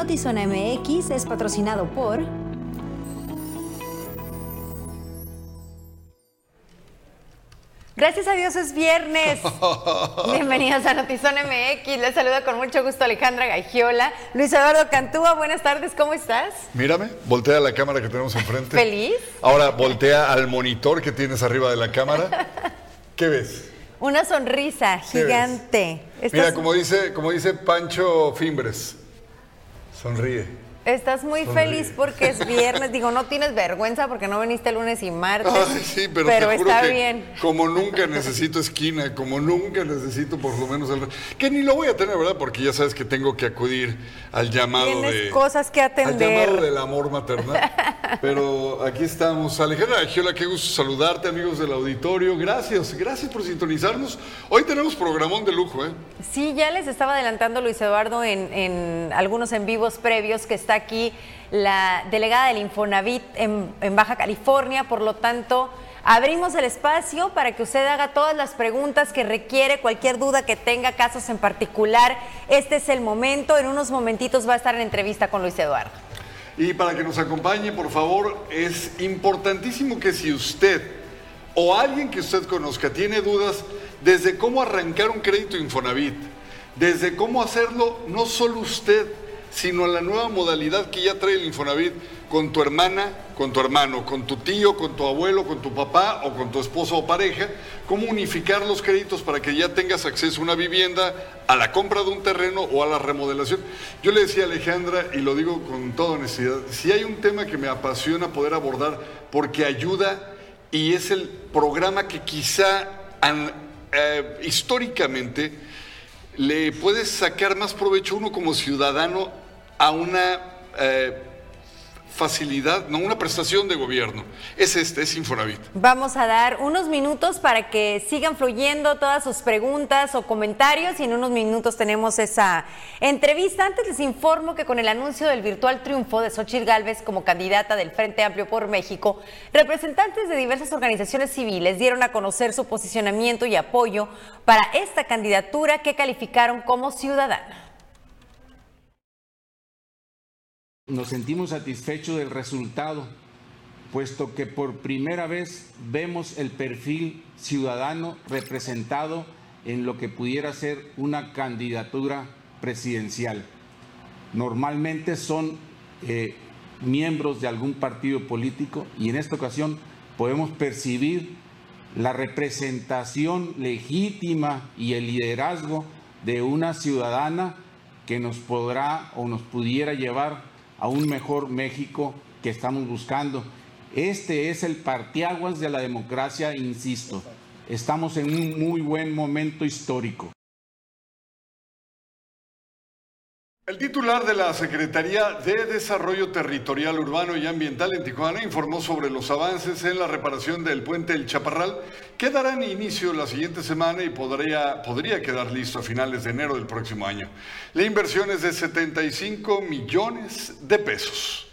Notizona MX es patrocinado por... Gracias a Dios es viernes. Bienvenidos a Notizón MX. Les saluda con mucho gusto Alejandra Gagiola. Luis Eduardo Cantúa, buenas tardes, ¿cómo estás? Mírame, voltea a la cámara que tenemos enfrente. ¿Feliz? Ahora voltea al monitor que tienes arriba de la cámara. ¿Qué ves? Una sonrisa gigante. Mira, como dice, como dice Pancho Fimbres, sonríe. Estás muy feliz porque es viernes. Digo, no tienes vergüenza porque no viniste lunes y martes. Ay, sí, pero, te juro está que bien. Como nunca necesito esquina, como nunca necesito por lo menos el. Que ni lo voy a tener, ¿verdad? Porque ya sabes que tengo que acudir al llamado Tienes de. cosas que atender. Al llamado del amor maternal. pero aquí estamos. Alejandra Giola, qué gusto saludarte, amigos del auditorio. Gracias, gracias por sintonizarnos. Hoy tenemos programón de lujo, ¿eh? Sí, ya les estaba adelantando Luis Eduardo en, en algunos en vivos previos que está aquí la delegada del Infonavit en, Baja California, por lo tanto, abrimos el espacio para que usted haga todas las preguntas que requiere, cualquier duda que tenga, casos en particular. Este es el momento, en unos momentitos va a estar en entrevista con Luis Eduardo. Y para que nos acompañe, por favor, es importantísimo que si usted o alguien que usted conozca tiene dudas desde cómo arrancar un crédito Infonavit, desde cómo hacerlo, no solo usted, sino la nueva modalidad que ya trae el Infonavit con tu hermana, con tu hermano, con tu tío, con tu abuelo, con tu papá o con tu esposo o pareja, cómo unificar los créditos para que ya tengas acceso a una vivienda, a la compra de un terreno o a la remodelación. Yo le decía a Alejandra, y lo digo con toda honestidad, si hay un tema que me apasiona poder abordar porque ayuda y es el programa que quizá eh, históricamente le puedes sacar más provecho uno como ciudadano a una eh, facilidad, no una prestación de gobierno. Es este, es Infonavit. Vamos a dar unos minutos para que sigan fluyendo todas sus preguntas o comentarios y en unos minutos tenemos esa entrevista. Antes les informo que con el anuncio del virtual triunfo de Xochitl Gálvez como candidata del Frente Amplio por México, representantes de diversas organizaciones civiles dieron a conocer su posicionamiento y apoyo para esta candidatura que calificaron como ciudadana. Nos sentimos satisfechos del resultado, puesto que por primera vez vemos el perfil ciudadano representado en lo que pudiera ser una candidatura presidencial. Normalmente son eh, miembros de algún partido político y en esta ocasión podemos percibir la representación legítima y el liderazgo de una ciudadana que nos podrá o nos pudiera llevar a un mejor México que estamos buscando. Este es el partiaguas de la democracia, insisto. Estamos en un muy buen momento histórico. El titular de la Secretaría de Desarrollo Territorial Urbano y Ambiental en Tijuana informó sobre los avances en la reparación del puente El Chaparral, que darán inicio la siguiente semana y podría, podría quedar listo a finales de enero del próximo año. La inversión es de 75 millones de pesos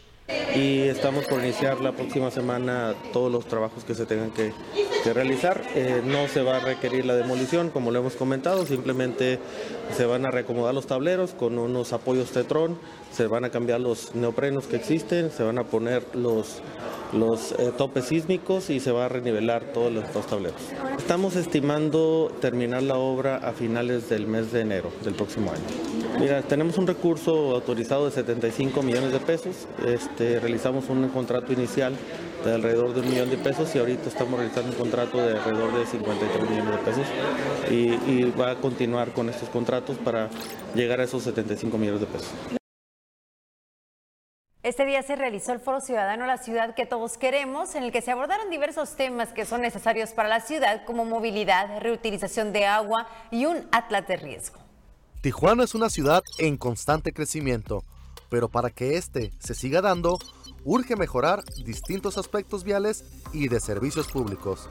y estamos por iniciar la próxima semana todos los trabajos que se tengan que, realizar. Eh, no se va a requerir la demolición, como lo hemos comentado, simplemente se van a reacomodar los tableros con unos apoyos Tetrón, se van a cambiar los neoprenos que existen, se van a poner los, los eh, topes sísmicos y se va a renivelar todos los, dos tableros. Estamos estimando terminar la obra a finales del mes de enero del próximo año. Mira, tenemos un recurso autorizado de 75 millones de pesos. Este, realizamos un contrato inicial de alrededor de un millón de pesos y ahorita estamos realizando un contrato de alrededor de 53 millones de pesos y, y va a continuar con estos contratos para llegar a esos 75 millones de pesos. Este día se realizó el Foro Ciudadano La Ciudad que todos queremos, en el que se abordaron diversos temas que son necesarios para la ciudad, como movilidad, reutilización de agua y un atlas de riesgo. Tijuana es una ciudad en constante crecimiento, pero para que este se siga dando, urge mejorar distintos aspectos viales y de servicios públicos,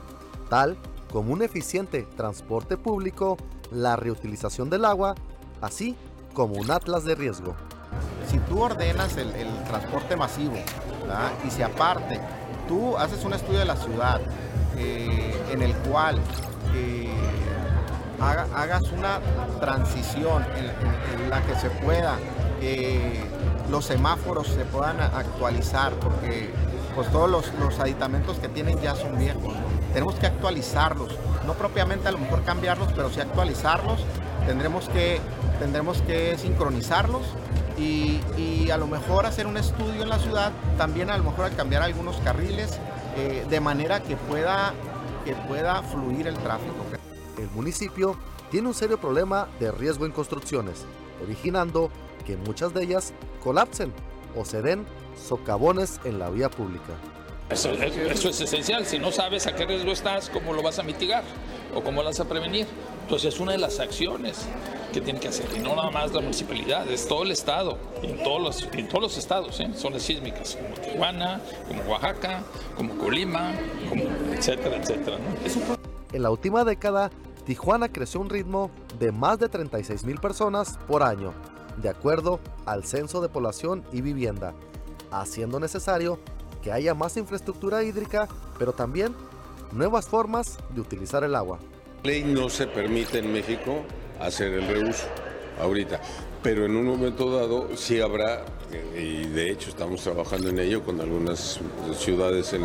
tal como un eficiente transporte público, la reutilización del agua, así como un atlas de riesgo si tú ordenas el, transporte masivo y si aparte tú haces un estudio de la ciudad eh, en el cual eh, hagas una transición en, la que se pueda eh, los semáforos se puedan actualizar, porque pues todos los, aditamentos que tienen ya son viejos. Tenemos que actualizarlos, no propiamente a lo mejor cambiarlos, pero sí actualizarlos. Tendremos que, tendremos que sincronizarlos y, a lo mejor hacer un estudio en la ciudad, también a lo mejor al cambiar algunos carriles, eh, de manera que pueda, que pueda fluir el tráfico. El municipio tiene un serio problema de riesgo en construcciones, originando que muchas de ellas colapsen o se den socavones en la vía pública. Eso, es esencial. Si no sabes a qué riesgo estás, ¿cómo lo vas a mitigar? ¿O cómo lo vas a prevenir? Entonces es una de las acciones que tiene que hacer. Y no nada más la municipalidad, es todo el Estado. en todos los, en todos los estados, ¿eh? zonas sísmicas, como Tijuana, como Oaxaca, como Colima, como etcétera, etcétera. En la última década, Tijuana creció un ritmo de más de 36 mil personas por año, de acuerdo al Censo de Población y Vivienda, haciendo necesario que haya más infraestructura hídrica, pero también nuevas formas de utilizar el agua. Ley no se permite en México hacer el reuso ahorita, pero en un momento dado sí habrá, y de hecho estamos trabajando en ello con algunas ciudades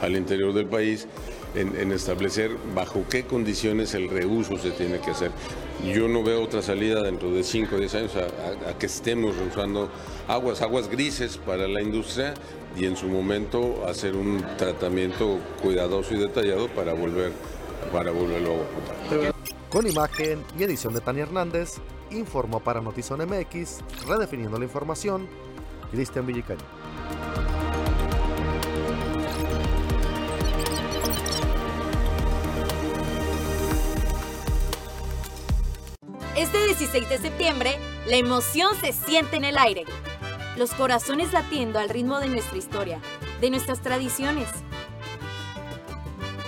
al interior del país, en, establecer bajo qué condiciones el reuso se tiene que hacer. Yo no veo otra salida dentro de 5 o 10 años a, que estemos usando aguas, aguas grises para la industria y en su momento hacer un tratamiento cuidadoso y detallado para volver para volverlo a. Con imagen y edición de Tania Hernández, informó para Notizón MX, redefiniendo la información, Cristian Villicaño. Este 16 de septiembre, la emoción se siente en el aire. Los corazones latiendo al ritmo de nuestra historia, de nuestras tradiciones.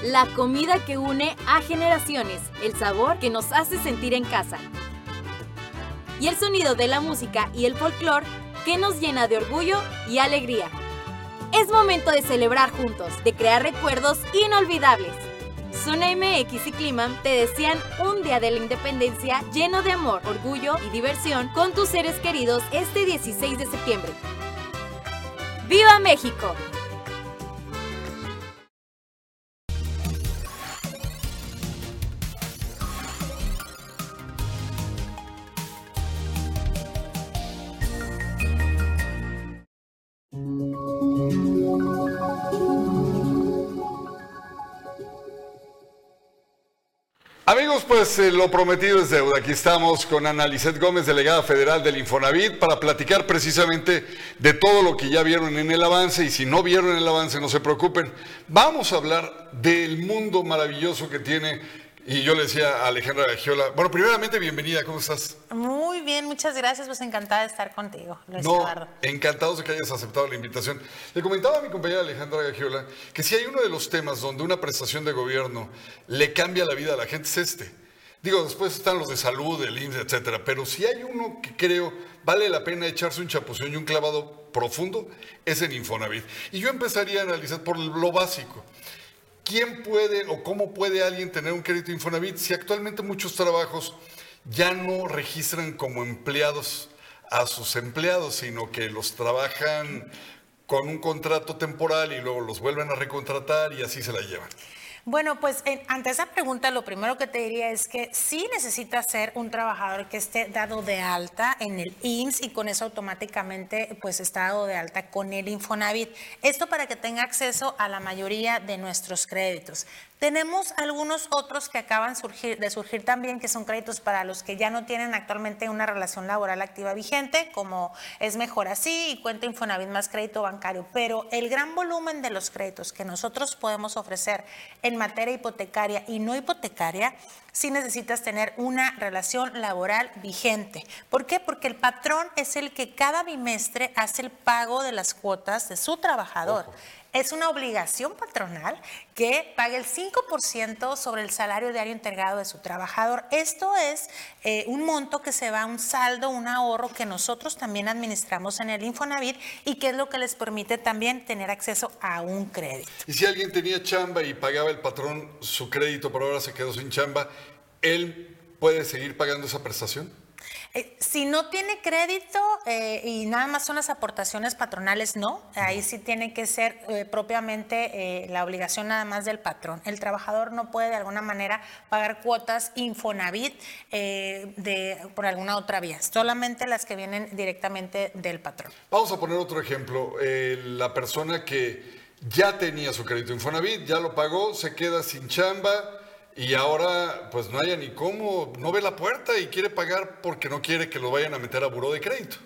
La comida que une a generaciones, el sabor que nos hace sentir en casa. Y el sonido de la música y el folclore que nos llena de orgullo y alegría. Es momento de celebrar juntos, de crear recuerdos inolvidables. Zona MX y Clima te desean un día de la independencia lleno de amor, orgullo y diversión con tus seres queridos este 16 de septiembre. ¡Viva México! Pues eh, lo prometido es deuda. Aquí estamos con Ana Lisset Gómez, delegada federal del Infonavit, para platicar precisamente de todo lo que ya vieron en el avance. Y si no vieron el avance, no se preocupen. Vamos a hablar del mundo maravilloso que tiene. Y yo le decía a Alejandra Gagiola, bueno, primeramente, bienvenida, ¿cómo estás? Muy bien, muchas gracias, pues encantada de estar contigo, Luis no, Eduardo. encantados de que hayas aceptado la invitación. Le comentaba a mi compañera Alejandra Gagiola que si hay uno de los temas donde una prestación de gobierno le cambia la vida a la gente es este. Digo, después están los de salud, el IMSS, etcétera, pero si hay uno que creo vale la pena echarse un chapución y un clavado profundo, es en Infonavit. Y yo empezaría a analizar por lo básico. ¿Quién puede o cómo puede alguien tener un crédito Infonavit si actualmente muchos trabajos ya no registran como empleados a sus empleados, sino que los trabajan con un contrato temporal y luego los vuelven a recontratar y así se la llevan? Bueno, pues eh, ante esa pregunta lo primero que te diría es que sí necesitas ser un trabajador que esté dado de alta en el IMSS y con eso automáticamente pues está dado de alta con el Infonavit. Esto para que tenga acceso a la mayoría de nuestros créditos. Tenemos algunos otros que acaban de surgir también, que son créditos para los que ya no tienen actualmente una relación laboral activa vigente, como es mejor así y cuenta Infonavit más crédito bancario. Pero el gran volumen de los créditos que nosotros podemos ofrecer en materia hipotecaria y no hipotecaria, sí necesitas tener una relación laboral vigente. ¿Por qué? Porque el patrón es el que cada bimestre hace el pago de las cuotas de su trabajador. Es una obligación patronal que pague el 5% sobre el salario diario integrado de su trabajador. Esto es eh, un monto que se va a un saldo, un ahorro que nosotros también administramos en el Infonavit y que es lo que les permite también tener acceso a un crédito. Y si alguien tenía chamba y pagaba el patrón su crédito, pero ahora se quedó sin chamba, ¿él puede seguir pagando esa prestación? Eh, si no tiene crédito eh, y nada más son las aportaciones patronales, no. Ahí sí tiene que ser eh, propiamente la obligación nada más del patrón. El trabajador no puede de alguna manera pagar cuotas Infonavit de, por alguna otra vía, solamente las que vienen directamente del patrón. Vamos a poner otro ejemplo. la persona que ya tenía su crédito Infonavit, ya lo pagó, se queda sin chamba y ahora, pues no haya ni cómo, no ve la puerta y quiere pagar porque no quiere que lo vayan a meter a buró de crédito.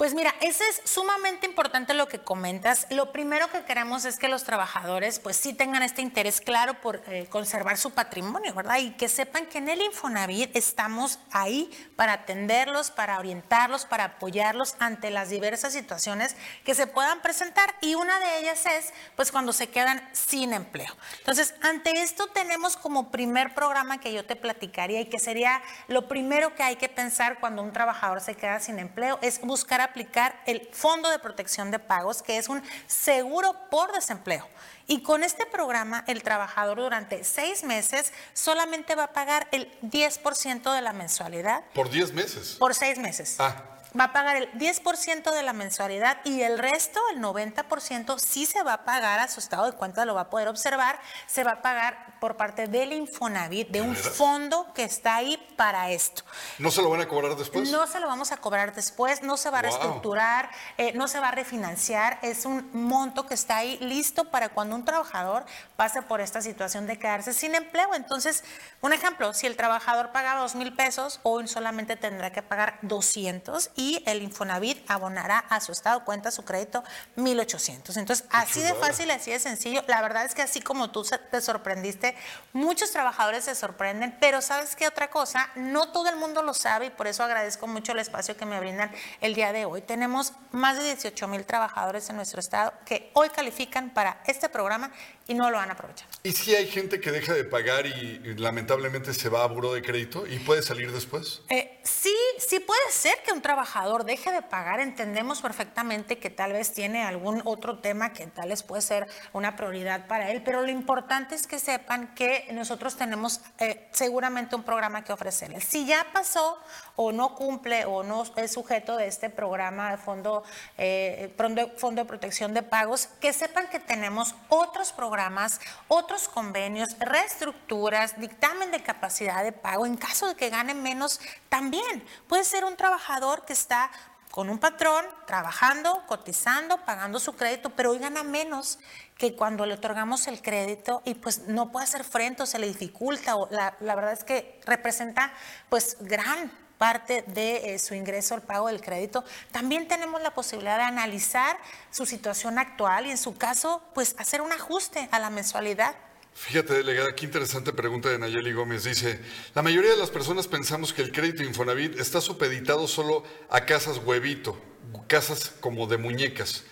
Pues mira, eso es sumamente importante lo que comentas. Lo primero que queremos es que los trabajadores pues sí tengan este interés claro por eh, conservar su patrimonio, ¿verdad? Y que sepan que en el Infonavit estamos ahí para atenderlos, para orientarlos, para apoyarlos ante las diversas situaciones que se puedan presentar y una de ellas es pues cuando se quedan sin empleo. Entonces, ante esto tenemos como primer programa que yo te platicaría y que sería lo primero que hay que pensar cuando un trabajador se queda sin empleo es buscar aplicar el Fondo de Protección de Pagos, que es un seguro por desempleo. Y con este programa, el trabajador durante seis meses solamente va a pagar el 10% de la mensualidad. ¿Por 10 meses? Por seis meses. Ah va a pagar el 10% de la mensualidad y el resto, el 90%, sí se va a pagar a su estado de cuenta, lo va a poder observar, se va a pagar por parte del Infonavit, de un fondo que está ahí para esto. ¿No se lo van a cobrar después? No se lo vamos a cobrar después, no se va a reestructurar, eh, no se va a refinanciar, es un monto que está ahí listo para cuando un trabajador pase por esta situación de quedarse sin empleo. Entonces, un ejemplo, si el trabajador pagaba dos mil pesos, hoy solamente tendrá que pagar 200 y el Infonavit abonará a su estado cuenta su crédito 1.800. Entonces, así de fácil, así de sencillo. La verdad es que así como tú te sorprendiste, muchos trabajadores se sorprenden, pero ¿sabes qué otra cosa? No todo el mundo lo sabe y por eso agradezco mucho el espacio que me brindan el día de hoy. Tenemos más de 18 mil trabajadores en nuestro estado que hoy califican para este programa y no lo han aprovechado. ¿Y si hay gente que deja de pagar y, lamentablemente se va a buro de crédito y puede salir después? Eh, sí, sí puede ser que un trabajador deje de pagar, entendemos perfectamente que tal vez tiene algún otro tema que tal vez puede ser una prioridad para él, pero lo importante es que sepan que nosotros tenemos eh, seguramente un programa que ofrecerles. Si ya pasó o no cumple o no es sujeto de este programa de fondo, eh, fondo de protección de pagos, que sepan que tenemos otros programas, otros convenios, reestructuras, dictamen de capacidad de pago en caso de que gane menos también. Puede ser un trabajador que está con un patrón, trabajando, cotizando, pagando su crédito, pero hoy gana menos que cuando le otorgamos el crédito y pues no puede hacer frente o se le dificulta. O la, verdad es que representa pues gran parte de eh, su ingreso al pago del crédito. También tenemos la posibilidad de analizar su situación actual y en su caso pues hacer un ajuste a la mensualidad Fíjate, delegada, qué interesante pregunta de Nayeli Gómez. Dice, la mayoría de las personas pensamos que el crédito Infonavit está supeditado solo a casas huevito, casas como de muñecas.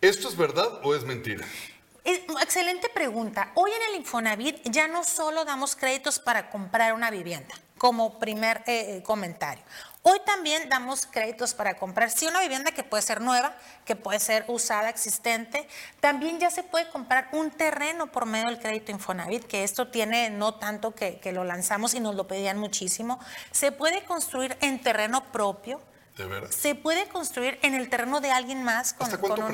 ¿Esto es verdad o es mentira? Excelente pregunta. Hoy en el Infonavit ya no solo damos créditos para comprar una vivienda, como primer eh, eh, comentario. Hoy también damos créditos para comprar, sí, una vivienda que puede ser nueva, que puede ser usada, existente. También ya se puede comprar un terreno por medio del crédito Infonavit, que esto tiene no tanto que, lo lanzamos y nos lo pedían muchísimo. Se puede construir en terreno propio. ¿De verdad? Se puede construir en el terreno de alguien más. Con, ¿Hasta cuánto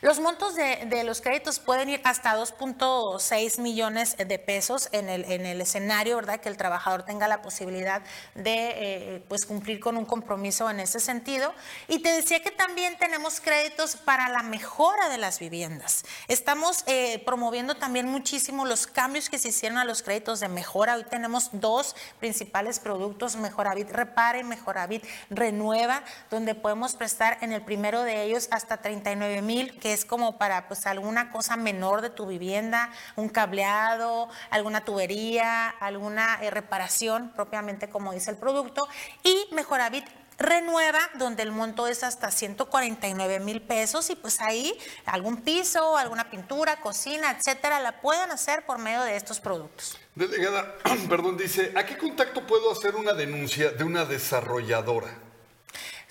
los montos de, los créditos pueden ir hasta 2.6 millones de pesos en el, en el escenario, ¿verdad? Que el trabajador tenga la posibilidad de eh, pues cumplir con un compromiso en ese sentido. Y te decía que también tenemos créditos para la mejora de las viviendas. Estamos eh, promoviendo también muchísimo los cambios que se hicieron a los créditos de mejora. Hoy tenemos dos principales productos, Mejoravit Repara y Mejoravit Renueva, donde podemos prestar en el primero de ellos hasta 39 mil que es como para pues alguna cosa menor de tu vivienda, un cableado, alguna tubería, alguna eh, reparación propiamente como dice el producto. Y Mejoravit renueva, donde el monto es hasta 149 mil pesos y pues ahí algún piso, alguna pintura, cocina, etcétera, la pueden hacer por medio de estos productos. Delegada, perdón, dice, ¿a qué contacto puedo hacer una denuncia de una desarrolladora?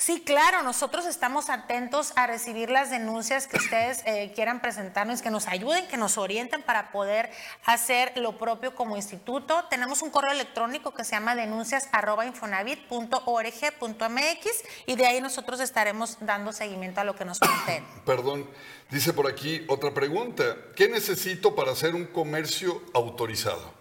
Sí, claro, nosotros estamos atentos a recibir las denuncias que ustedes eh, quieran presentarnos, que nos ayuden, que nos orienten para poder hacer lo propio como instituto. Tenemos un correo electrónico que se llama denuncias.infonavit.org.mx y de ahí nosotros estaremos dando seguimiento a lo que nos planteen. Perdón, dice por aquí otra pregunta. ¿Qué necesito para hacer un comercio autorizado?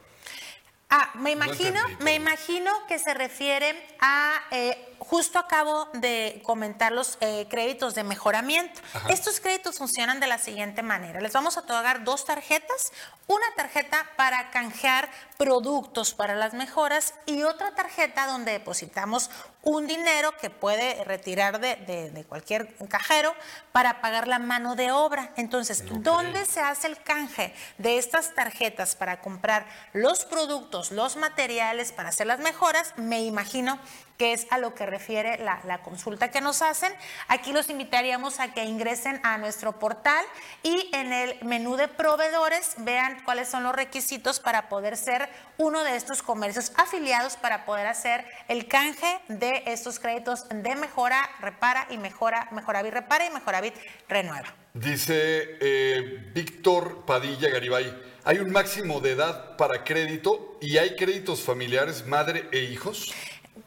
Ah, me imagino, me imagino que se refiere a eh, justo acabo de comentar los eh, créditos de mejoramiento. Estos créditos funcionan de la siguiente manera. Les vamos a otorgar dos tarjetas, una tarjeta para canjear productos para las mejoras y otra tarjeta donde depositamos un dinero que puede retirar de, cualquier cajero para pagar la mano de obra. Entonces, ¿dónde se hace el canje de estas tarjetas para comprar los productos, los materiales para hacer las mejoras? Me imagino que es a lo que refiere la, consulta que nos hacen. Aquí los invitaríamos a que ingresen a nuestro portal y en el menú de proveedores vean cuáles son los requisitos para poder ser uno de estos comercios afiliados para poder hacer el canje de estos créditos de mejora, repara y mejora, Mejoravit repara y Mejoravit renueva. Dice eh, Víctor Padilla Garibay, ¿hay un máximo de edad para crédito y hay créditos familiares madre e hijos?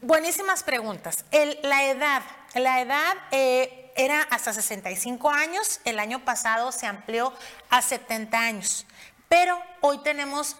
Buenísimas preguntas. la edad, la edad eh, era hasta 65 años, el año pasado se amplió a 70 años, pero hoy tenemos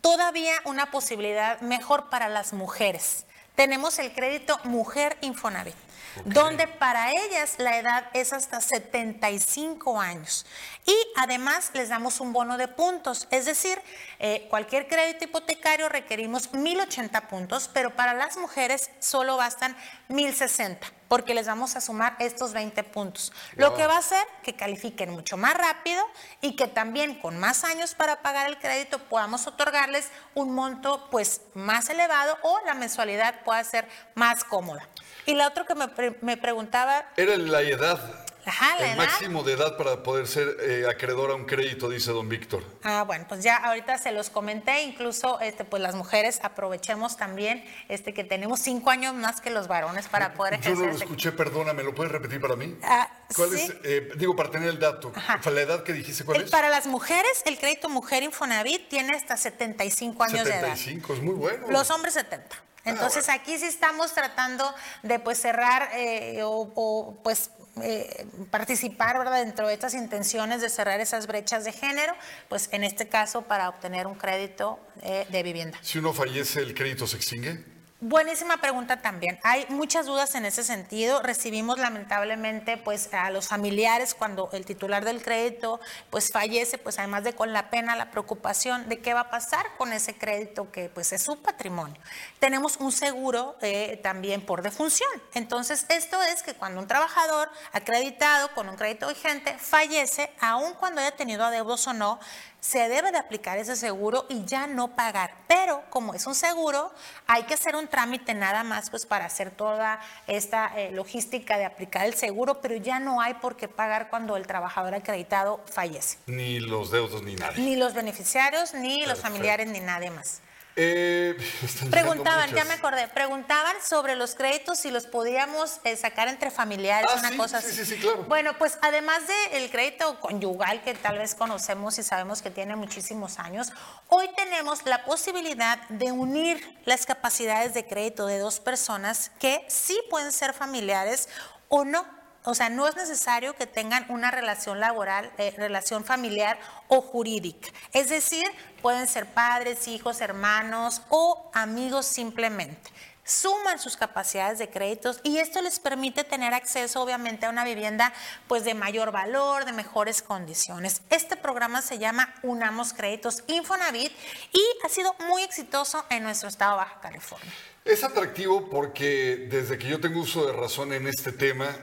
todavía una posibilidad mejor para las mujeres. Tenemos el crédito Mujer Infonavit donde para ellas la edad es hasta 75 años. Y además les damos un bono de puntos, es decir, eh, cualquier crédito hipotecario requerimos 1080 puntos, pero para las mujeres solo bastan 1060 porque les vamos a sumar estos 20 puntos. Lo que va a hacer que califiquen mucho más rápido y que también con más años para pagar el crédito podamos otorgarles un monto pues más elevado o la mensualidad pueda ser más cómoda. Y la otra que me, preguntaba... Era la edad. Ajá, la el máximo de edad para poder ser eh, acreedor a un crédito, dice don Víctor. Ah, bueno, pues ya ahorita se los comenté, incluso este, pues las mujeres aprovechemos también este, que tenemos cinco años más que los varones para poder ejercer. Yo no lo escuché, perdóname, ¿lo puedes repetir para mí? Ah, ¿Cuál es, eh, digo, para tener el dato, la edad que dijiste, ¿cuál es? Para las mujeres, el crédito Mujer Infonavit tiene hasta 75 años de edad. 75, es muy bueno. Los hombres 70. Entonces aquí sí estamos tratando de pues cerrar eh, o, pues eh, participar ¿verdad? dentro de estas intenciones de cerrar esas brechas de género, pues en este caso para obtener un crédito eh, de vivienda. Si uno fallece, ¿el crédito se extingue? Buenísima pregunta también. Hay muchas dudas en ese sentido. Recibimos lamentablemente pues a los familiares cuando el titular del crédito pues fallece, pues además de con la pena, la preocupación de qué va a pasar con ese crédito que pues es su patrimonio. Tenemos un seguro eh, también por defunción. Entonces esto es que cuando un trabajador acreditado con un crédito vigente fallece, aun cuando haya tenido adeudos o no, se debe de aplicar ese seguro y ya no pagar. Pero como es un seguro, hay que hacer un trámite nada más pues para hacer toda esta eh, logística de aplicar el seguro, pero ya no hay por qué pagar cuando el trabajador acreditado fallece. Ni los deudos ni nadie. Ni los beneficiarios, ni los familiares, ni nadie más. Eh, preguntaban, ya me acordé, preguntaban sobre los créditos si los podíamos eh, sacar entre familiares, ah, una cosa así. Sí, sí, claro. Bueno, pues además del crédito conyugal que tal vez conocemos y sabemos que tiene muchísimos años, hoy tenemos la posibilidad de unir las capacidades de crédito de dos personas que sí pueden ser familiares o no o sea, no es necesario que tengan una relación laboral, eh, relación familiar o jurídica. Es decir, pueden ser padres, hijos, hermanos o amigos simplemente. Suman sus capacidades de créditos y esto les permite tener acceso obviamente a una vivienda pues de mayor valor, de mejores condiciones. Este programa se llama Unamos Créditos Infonavit y ha sido muy exitoso en nuestro estado de Baja California. Es atractivo porque desde que yo tengo uso de razón en este tema,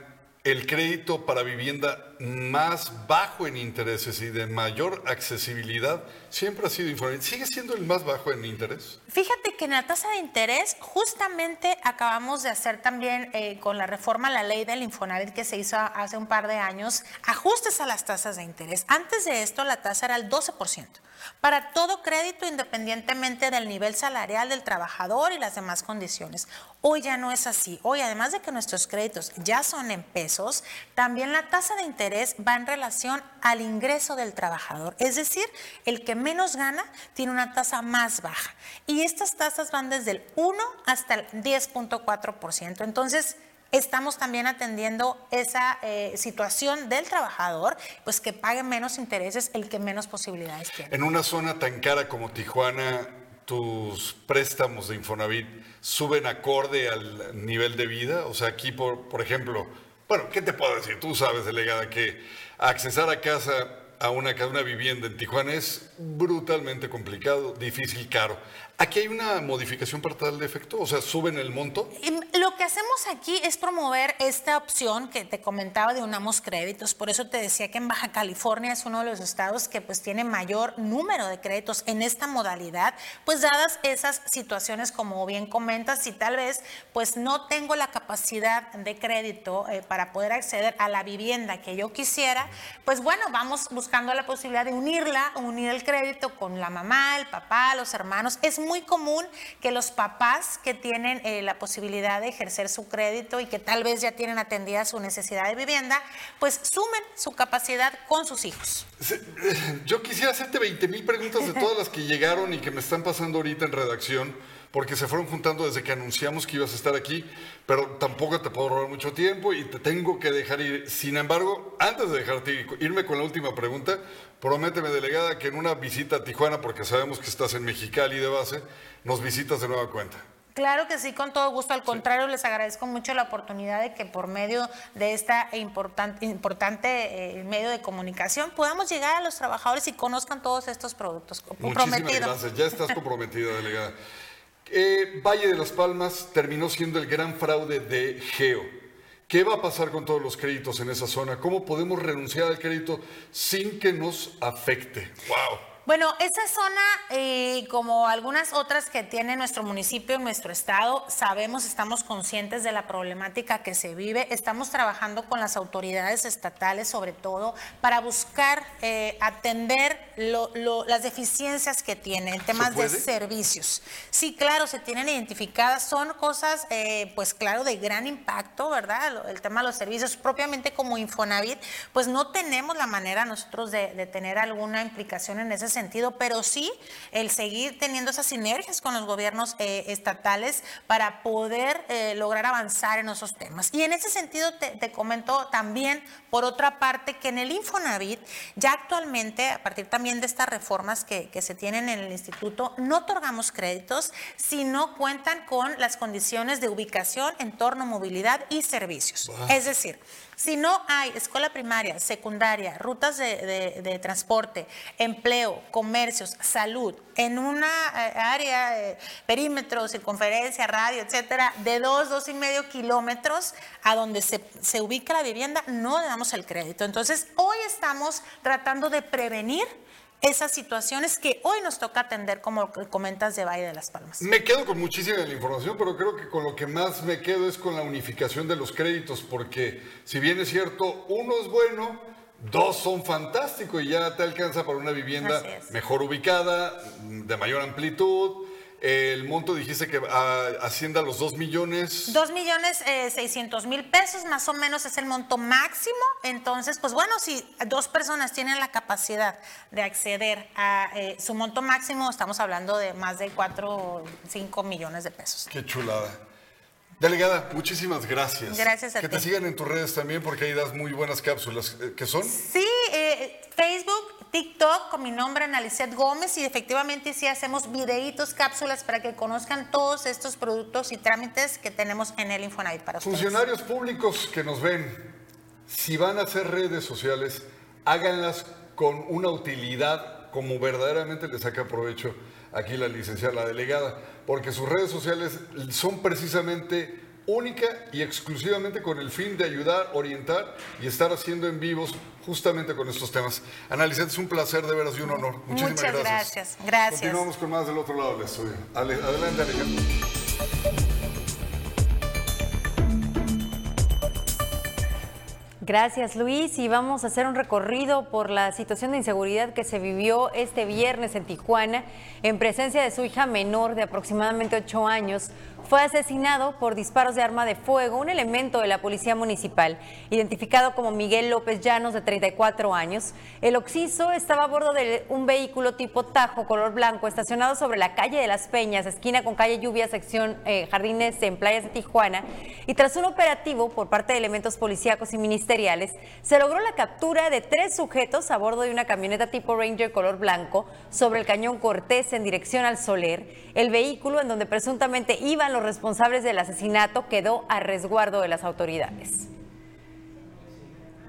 el crédito para vivienda más bajo en intereses y de mayor accesibilidad siempre ha sido Infonavit. ¿Sigue siendo el más bajo en interés? Fíjate que en la tasa de interés justamente acabamos de hacer también eh, con la reforma a la ley del Infonavit que se hizo hace un par de años ajustes a las tasas de interés. Antes de esto la tasa era el 12% para todo crédito independientemente del nivel salarial del trabajador y las demás condiciones. Hoy ya no es así. Hoy, además de que nuestros créditos ya son en pesos, también la tasa de interés va en relación al ingreso del trabajador. Es decir, el que menos gana tiene una tasa más baja. Y estas tasas van desde el 1 hasta el 10.4%. Entonces, estamos también atendiendo esa eh, situación del trabajador, pues que pague menos intereses el que menos posibilidades tiene. En una zona tan cara como Tijuana, tus préstamos de Infonavit suben acorde al nivel de vida. O sea, aquí, por, por ejemplo, bueno, ¿qué te puedo decir? Tú sabes, delegada, que accesar a casa a una, a una vivienda en Tijuana es brutalmente complicado, difícil, caro. Aquí hay una modificación para tal efecto, o sea, suben el monto. Lo que hacemos aquí es promover esta opción que te comentaba de Unamos Créditos, por eso te decía que en Baja California es uno de los estados que pues tiene mayor número de créditos en esta modalidad, pues dadas esas situaciones como bien comentas, si tal vez pues no tengo la capacidad de crédito eh, para poder acceder a la vivienda que yo quisiera, pues bueno, vamos buscando la posibilidad de unirla, unir el crédito con la mamá, el papá, los hermanos. Es muy común que los papás que tienen eh, la posibilidad de ejercer su crédito y que tal vez ya tienen atendida su necesidad de vivienda, pues sumen su capacidad con sus hijos. Eh, yo quisiera hacerte 20 mil preguntas de todas las que llegaron y que me están pasando ahorita en redacción porque se fueron juntando desde que anunciamos que ibas a estar aquí, pero tampoco te puedo robar mucho tiempo y te tengo que dejar ir. Sin embargo, antes de dejarte irme con la última pregunta, prométeme, delegada, que en una visita a Tijuana, porque sabemos que estás en Mexicali de base, nos visitas de nueva cuenta. Claro que sí, con todo gusto. Al contrario, les agradezco mucho la oportunidad de que por medio de esta importante, importante eh, medio de comunicación podamos llegar a los trabajadores y conozcan todos estos productos. Muchísimas gracias. Ya estás comprometida, delegada. Eh, Valle de las Palmas terminó siendo el gran fraude de Geo. ¿Qué va a pasar con todos los créditos en esa zona? ¿Cómo podemos renunciar al crédito sin que nos afecte? ¡Wow! Bueno, esa zona, eh, como algunas otras que tiene nuestro municipio, nuestro estado, sabemos, estamos conscientes de la problemática que se vive. Estamos trabajando con las autoridades estatales, sobre todo, para buscar eh, atender las deficiencias que tiene en temas de servicios. Sí, claro, se tienen identificadas. Son cosas, eh, pues claro, de gran impacto, ¿verdad? El tema de los servicios, propiamente como Infonavit, pues no tenemos la manera nosotros de, de tener alguna implicación en ese sentido, pero sí el seguir teniendo esas sinergias con los gobiernos eh, estatales para poder eh, lograr avanzar en esos temas. Y en ese sentido te, comento también, por otra parte, que en el Infonavit ya actualmente, a partir también de estas reformas que, se tienen en el instituto, no otorgamos créditos si no cuentan con las condiciones de ubicación, entorno, movilidad y servicios. Es decir, si no hay escuela primaria, secundaria, rutas de, transporte, empleo, comercios, salud, en una eh, área, eh, perímetro, circunferencia, radio, etcétera, de dos, dos y medio kilómetros a donde se, se ubica la vivienda, no le damos el crédito. Entonces, hoy estamos tratando de prevenir esas situaciones que hoy nos toca atender, como comentas de Valle de las Palmas. Me quedo con muchísima la información, pero creo que con lo que más me quedo es con la unificación de los créditos, porque si bien es cierto, uno es bueno, dos son fantásticos y ya te alcanza para una vivienda mejor ubicada, de mayor amplitud el monto dijiste que ah, ascienda a los 2 millones. 2 millones eh, 600 mil pesos, más o menos es el monto máximo. Entonces, pues bueno, si dos personas tienen la capacidad de acceder a eh, su monto máximo, estamos hablando de más de 4 o 5 millones de pesos. Qué chulada. Delegada, muchísimas gracias. Gracias a que ti. Que te sigan en tus redes también porque ahí das muy buenas cápsulas. Eh, ¿Qué son? Sí, eh, Facebook, TikTok con mi nombre Analicet Gómez y efectivamente sí hacemos videitos, cápsulas para que conozcan todos estos productos y trámites que tenemos en el Infonavit para ustedes. Funcionarios públicos que nos ven, si van a hacer redes sociales, háganlas con una utilidad como verdaderamente les saca provecho aquí la licenciada, la delegada, porque sus redes sociales son precisamente única y exclusivamente con el fin de ayudar, orientar y estar haciendo en vivos justamente con estos temas. Analicet, es un placer de veras y un honor. Muchísimas Muchas gracias. gracias. Gracias. Continuamos con más del otro lado del estudio. Ale- adelante, Alejandro. Gracias Luis y vamos a hacer un recorrido por la situación de inseguridad que se vivió este viernes en Tijuana en presencia de su hija menor de aproximadamente 8 años. Fue asesinado por disparos de arma de fuego un elemento de la policía municipal, identificado como Miguel López Llanos de 34 años. El occiso estaba a bordo de un vehículo tipo Tajo color blanco estacionado sobre la calle de las Peñas, esquina con calle Lluvia, sección eh, Jardines en Playas de Tijuana. Y tras un operativo por parte de elementos policíacos y ministeriales, se logró la captura de tres sujetos a bordo de una camioneta tipo Ranger color blanco sobre el cañón Cortés en dirección al Soler. El vehículo en donde presuntamente iban los responsables del asesinato quedó a resguardo de las autoridades.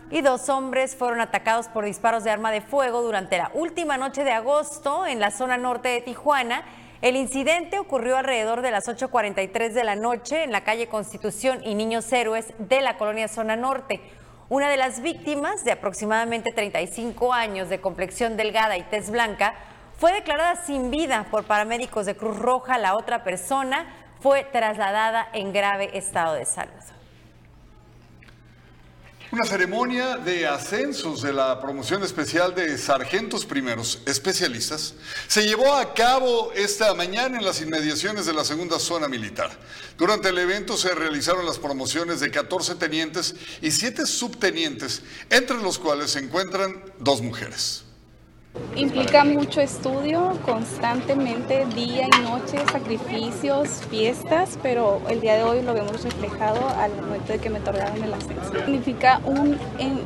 Y dos hombres fueron atacados por disparos de arma de fuego durante la última noche de agosto en la zona norte de Tijuana. El incidente ocurrió alrededor de las 8.43 de la noche en la calle Constitución y Niños Héroes de la colonia Zona Norte. Una de las víctimas, de aproximadamente 35 años, de complexión delgada y tez blanca, fue declarada sin vida por paramédicos de Cruz Roja. La otra persona fue trasladada en grave estado de salud. Una ceremonia de ascensos de la promoción especial de sargentos primeros especialistas se llevó a cabo esta mañana en las inmediaciones de la segunda zona militar. Durante el evento se realizaron las promociones de 14 tenientes y 7 subtenientes, entre los cuales se encuentran dos mujeres. Implica mucho estudio constantemente, día y noche, sacrificios, fiestas, pero el día de hoy lo vemos reflejado al momento de que me otorgaron el ascenso. Significa un,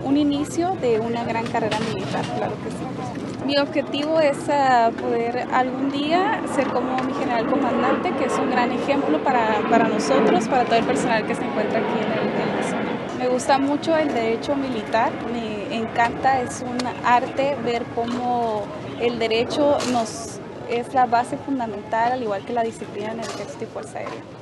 un inicio de una gran carrera militar, claro que sí. Mi objetivo es ah, poder algún día ser como mi general comandante, que es un gran ejemplo para, para nosotros, para todo el personal que se encuentra aquí en, el, en la zona. Me gusta mucho el derecho militar, me encanta, es un arte ver cómo el derecho nos es la base fundamental, al igual que la disciplina en el ejército y fuerza aérea.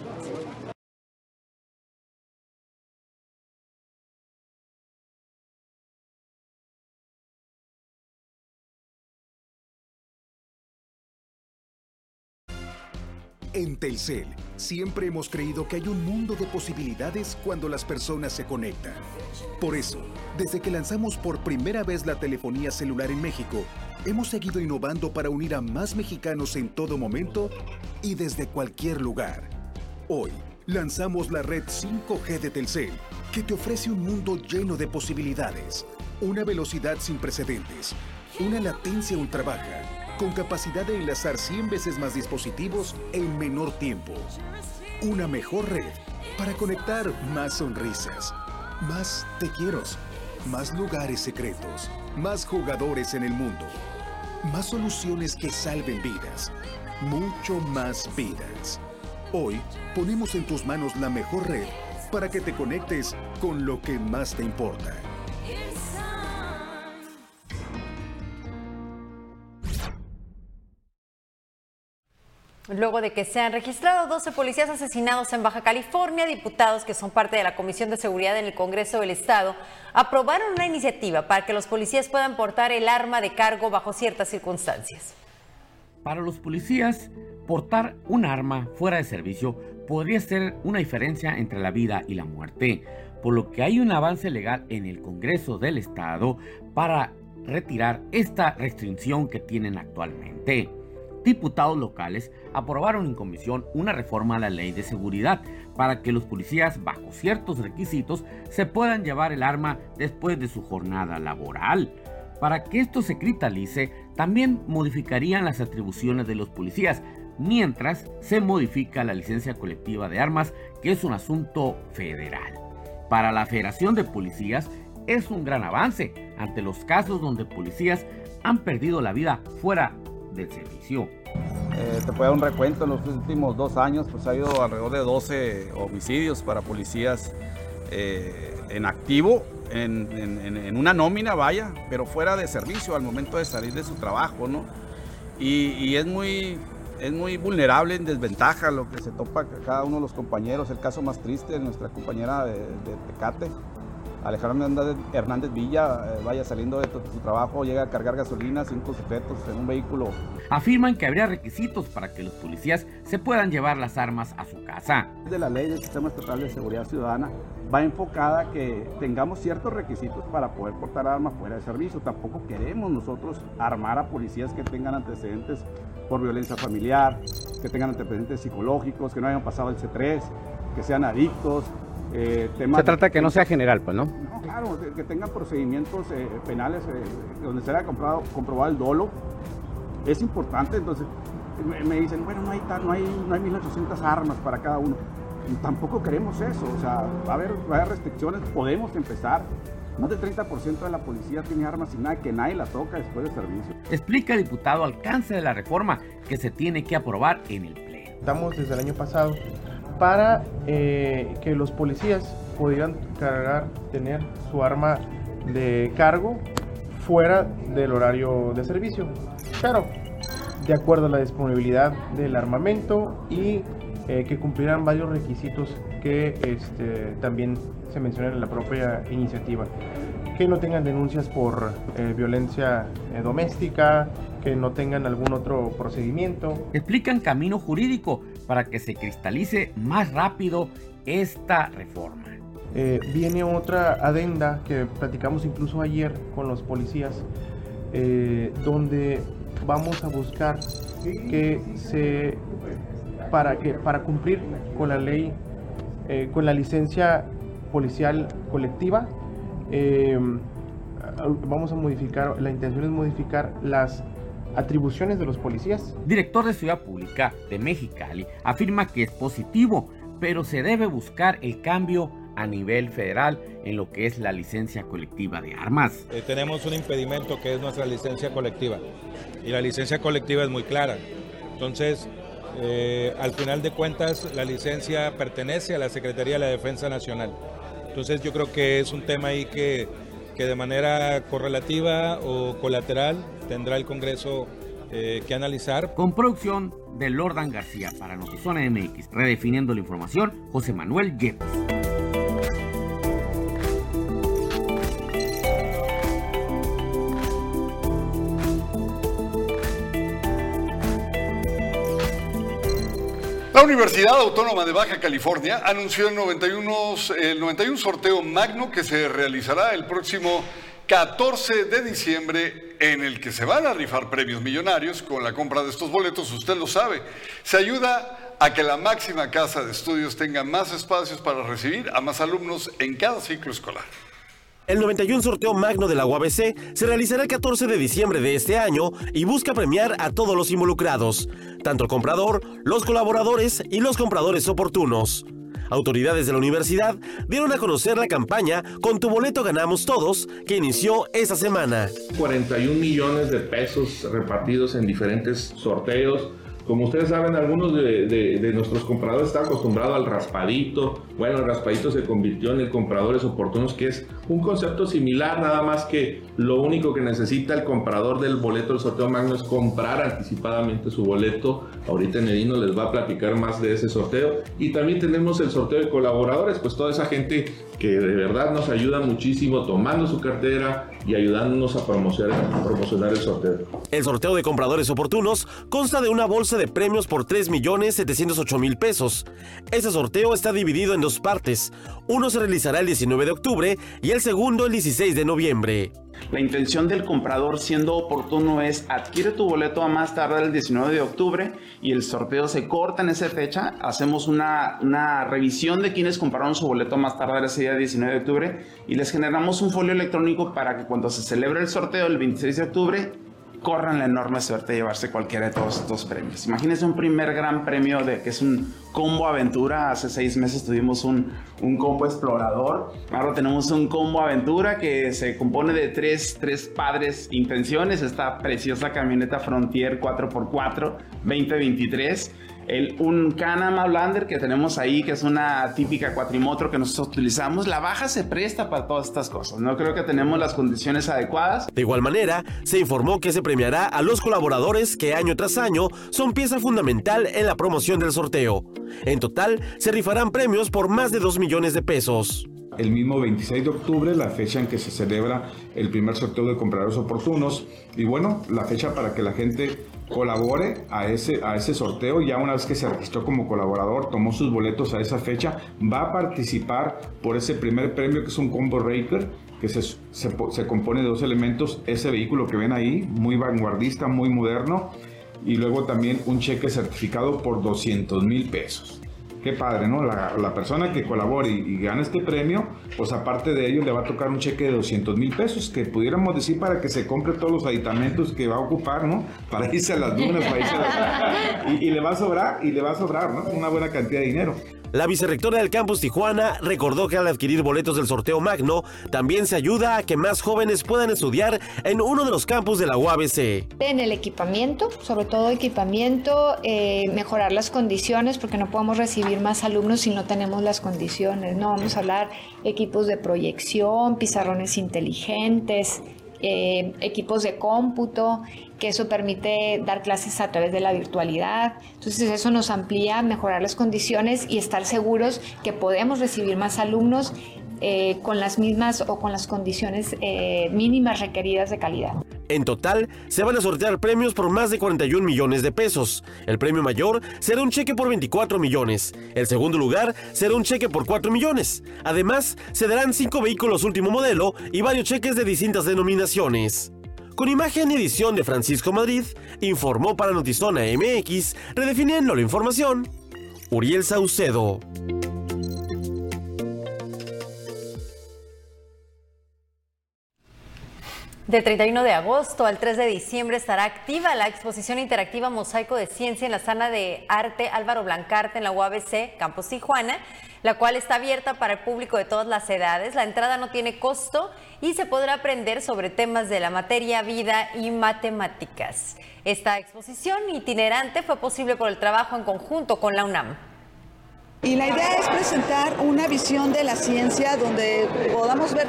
En Telcel, siempre hemos creído que hay un mundo de posibilidades cuando las personas se conectan. Por eso, desde que lanzamos por primera vez la telefonía celular en México, hemos seguido innovando para unir a más mexicanos en todo momento y desde cualquier lugar. Hoy, lanzamos la red 5G de Telcel, que te ofrece un mundo lleno de posibilidades, una velocidad sin precedentes, una latencia ultra baja, con capacidad de enlazar 100 veces más dispositivos en menor tiempo. Una mejor red para conectar más sonrisas, más te quiero, más lugares secretos, más jugadores en el mundo, más soluciones que salven vidas, mucho más vidas. Hoy ponemos en tus manos la mejor red para que te conectes con lo que más te importa. Luego de que se han registrado 12 policías asesinados en Baja California, diputados que son parte de la Comisión de Seguridad en el Congreso del Estado aprobaron una iniciativa para que los policías puedan portar el arma de cargo bajo ciertas circunstancias. Para los policías, portar un arma fuera de servicio podría ser una diferencia entre la vida y la muerte, por lo que hay un avance legal en el Congreso del Estado para retirar esta restricción que tienen actualmente. Diputados locales aprobaron en comisión una reforma a la ley de seguridad para que los policías bajo ciertos requisitos se puedan llevar el arma después de su jornada laboral. Para que esto se cristalice, también modificarían las atribuciones de los policías, mientras se modifica la licencia colectiva de armas, que es un asunto federal. Para la Federación de Policías es un gran avance ante los casos donde policías han perdido la vida fuera del servicio. Eh, te puedo dar un recuento, en los últimos dos años pues ha habido alrededor de 12 homicidios para policías eh, en activo, en, una nómina, vaya, pero fuera de servicio al momento de salir de su trabajo, ¿no? Y, y es muy es muy vulnerable, en desventaja lo que se topa cada uno de los compañeros. El caso más triste de nuestra compañera de, de Tecate, Alejandro Hernández Villa eh, vaya saliendo de su trabajo, llega a cargar gasolina, cinco sujetos en un vehículo. Afirman que habría requisitos para que los policías se puedan llevar las armas a su casa. De la ley del Sistema Estatal de Seguridad Ciudadana va enfocada que tengamos ciertos requisitos para poder portar armas fuera de servicio. Tampoco queremos nosotros armar a policías que tengan antecedentes por violencia familiar, que tengan antecedentes psicológicos, que no hayan pasado el C3, que sean adictos, eh, Se trata que no sea general, pues, ¿no? No, claro, que tengan procedimientos eh, penales eh, donde se haya comprado, comprobado el dolo. Es importante, entonces me, dicen, bueno, no hay, no, hay, no hay 1.800 armas para cada uno. tampoco queremos eso, o sea, va a, haber, va a haber restricciones, podemos empezar. Más del 30% de la policía tiene armas y nada, que nadie la toca después del servicio. Explica diputado alcance de la reforma que se tiene que aprobar en el Pleno. Estamos desde el año pasado para eh, que los policías pudieran cargar, tener su arma de cargo fuera del horario de servicio. Pero de acuerdo a la disponibilidad del armamento y eh, que cumplirán varios requisitos que este, también se mencionan en la propia iniciativa. Que no tengan denuncias por eh, violencia doméstica, que no tengan algún otro procedimiento. Explican camino jurídico para que se cristalice más rápido esta reforma. Eh, viene otra adenda que platicamos incluso ayer con los policías, eh, donde vamos a buscar que se para que para cumplir con la ley, eh, con la licencia policial colectiva, vamos a modificar, la intención es modificar las atribuciones de los policías. Director de Ciudad Pública de Mexicali afirma que es positivo, pero se debe buscar el cambio a nivel federal en lo que es la licencia colectiva de armas. Eh, tenemos un impedimento que es nuestra licencia colectiva y la licencia colectiva es muy clara. Entonces, eh, al final de cuentas, la licencia pertenece a la Secretaría de la Defensa Nacional. Entonces, yo creo que es un tema ahí que, que de manera correlativa o colateral tendrá el Congreso eh, que analizar. Con producción de Lordan García para Notizona MX, redefiniendo la información, José Manuel Yepes. La Universidad Autónoma de Baja California anunció el 91, el 91 sorteo magno que se realizará el próximo 14 de diciembre en el que se van a rifar premios millonarios con la compra de estos boletos, usted lo sabe. Se ayuda a que la máxima casa de estudios tenga más espacios para recibir a más alumnos en cada ciclo escolar. El 91 sorteo magno de la UABC se realizará el 14 de diciembre de este año y busca premiar a todos los involucrados, tanto el comprador, los colaboradores y los compradores oportunos. Autoridades de la universidad dieron a conocer la campaña Con tu boleto ganamos todos, que inició esta semana. 41 millones de pesos repartidos en diferentes sorteos como ustedes saben, algunos de, nuestros compradores están acostumbrados al raspadito. Bueno, el raspadito se convirtió en el compradores oportunos, que es un concepto similar, nada más que lo único que necesita el comprador del boleto del sorteo magno es comprar anticipadamente su boleto. Ahorita Nedino les va a platicar más de ese sorteo. Y también tenemos el sorteo de colaboradores, pues toda esa gente que de verdad nos ayuda muchísimo tomando su cartera y ayudándonos a promocionar, a promocionar el sorteo. El sorteo de compradores oportunos consta de una bolsa de premios por 3.708.000 pesos. Ese sorteo está dividido en dos partes. Uno se realizará el 19 de octubre y el segundo el 16 de noviembre. La intención del comprador siendo oportuno es adquiere tu boleto a más tarde el 19 de octubre y el sorteo se corta en esa fecha. Hacemos una, una revisión de quienes compraron su boleto más tarde ese día 19 de octubre y les generamos un folio electrónico para que cuando se celebre el sorteo el 26 de octubre corran la enorme suerte de llevarse cualquiera de todos estos premios. Imagínense un primer gran premio de que es un combo aventura. Hace seis meses tuvimos un, un combo explorador. Ahora tenemos un combo aventura que se compone de tres, tres padres intenciones. Esta preciosa camioneta Frontier 4x4 2023 el, un Canama Blander que tenemos ahí, que es una típica cuatrimotro que nosotros utilizamos, la baja se presta para todas estas cosas. No creo que tenemos las condiciones adecuadas. De igual manera, se informó que se premiará a los colaboradores que año tras año son pieza fundamental en la promoción del sorteo. En total, se rifarán premios por más de 2 millones de pesos el mismo 26 de octubre, la fecha en que se celebra el primer sorteo de compradores oportunos. Y bueno, la fecha para que la gente colabore a ese, a ese sorteo. Ya una vez que se registró como colaborador, tomó sus boletos a esa fecha, va a participar por ese primer premio que es un Combo Raker, que se, se, se compone de dos elementos, ese vehículo que ven ahí, muy vanguardista, muy moderno, y luego también un cheque certificado por 200 mil pesos qué padre, ¿no? La, persona que colabore y, gane este premio, pues aparte de ello le va a tocar un cheque de 200 mil pesos, que pudiéramos decir para que se compre todos los aditamentos que va a ocupar, ¿no? Para irse a las dunas, para irse a las... y, y le va a sobrar, y le va a sobrar, ¿no? Una buena cantidad de dinero. La vicerrectora del campus Tijuana recordó que al adquirir boletos del sorteo Magno, también se ayuda a que más jóvenes puedan estudiar en uno de los campus de la UABC. En el equipamiento, sobre todo equipamiento, eh, mejorar las condiciones, porque no podemos recibir más alumnos si no tenemos las condiciones. No vamos a hablar equipos de proyección, pizarrones inteligentes, eh, equipos de cómputo, que eso permite dar clases a través de la virtualidad. Entonces eso nos amplía, mejorar las condiciones y estar seguros que podemos recibir más alumnos eh, con las mismas o con las condiciones eh, mínimas requeridas de calidad. En total, se van a sortear premios por más de 41 millones de pesos. El premio mayor será un cheque por 24 millones. El segundo lugar será un cheque por 4 millones. Además, se darán 5 vehículos último modelo y varios cheques de distintas denominaciones. Con imagen y edición de Francisco Madrid, informó para Notizona MX, redefiniendo la información, Uriel Saucedo. Del 31 de agosto al 3 de diciembre estará activa la exposición interactiva Mosaico de Ciencia en la sala de arte Álvaro Blancarte en la UABC, Campus Tijuana, la cual está abierta para el público de todas las edades. La entrada no tiene costo y se podrá aprender sobre temas de la materia, vida y matemáticas. Esta exposición itinerante fue posible por el trabajo en conjunto con la UNAM. Y la idea es presentar una visión de la ciencia donde podamos ver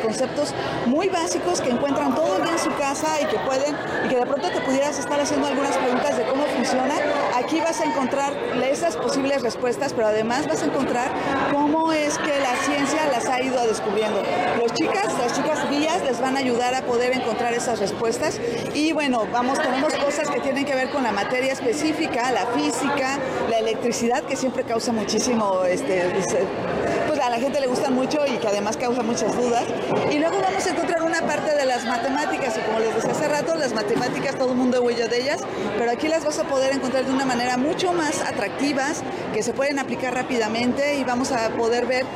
conceptos muy básicos que encuentran todo el día en su casa y que pueden, y que de pronto te pudieras estar haciendo algunas preguntas de cómo funciona. Aquí vas a encontrar esas posibles respuestas, pero además vas a encontrar cómo es que la ciencia las ha ido descubriendo. Los chicas, las chicas guías les van a ayudar a poder encontrar esas respuestas. Y bueno, vamos, tenemos cosas que tienen que ver con la materia específica, la física, la electricidad, que siempre causa muchísimo, este, pues, a la gente le gusta mucho y que además causa muchas dudas. Y luego vamos a encontrar una parte de las matemáticas, y como les decía hace rato, las matemáticas todo el mundo huella de ellas, pero aquí las vas a poder encontrar de una manera mucho más atractivas, que se pueden aplicar rápidamente y vamos a poder ver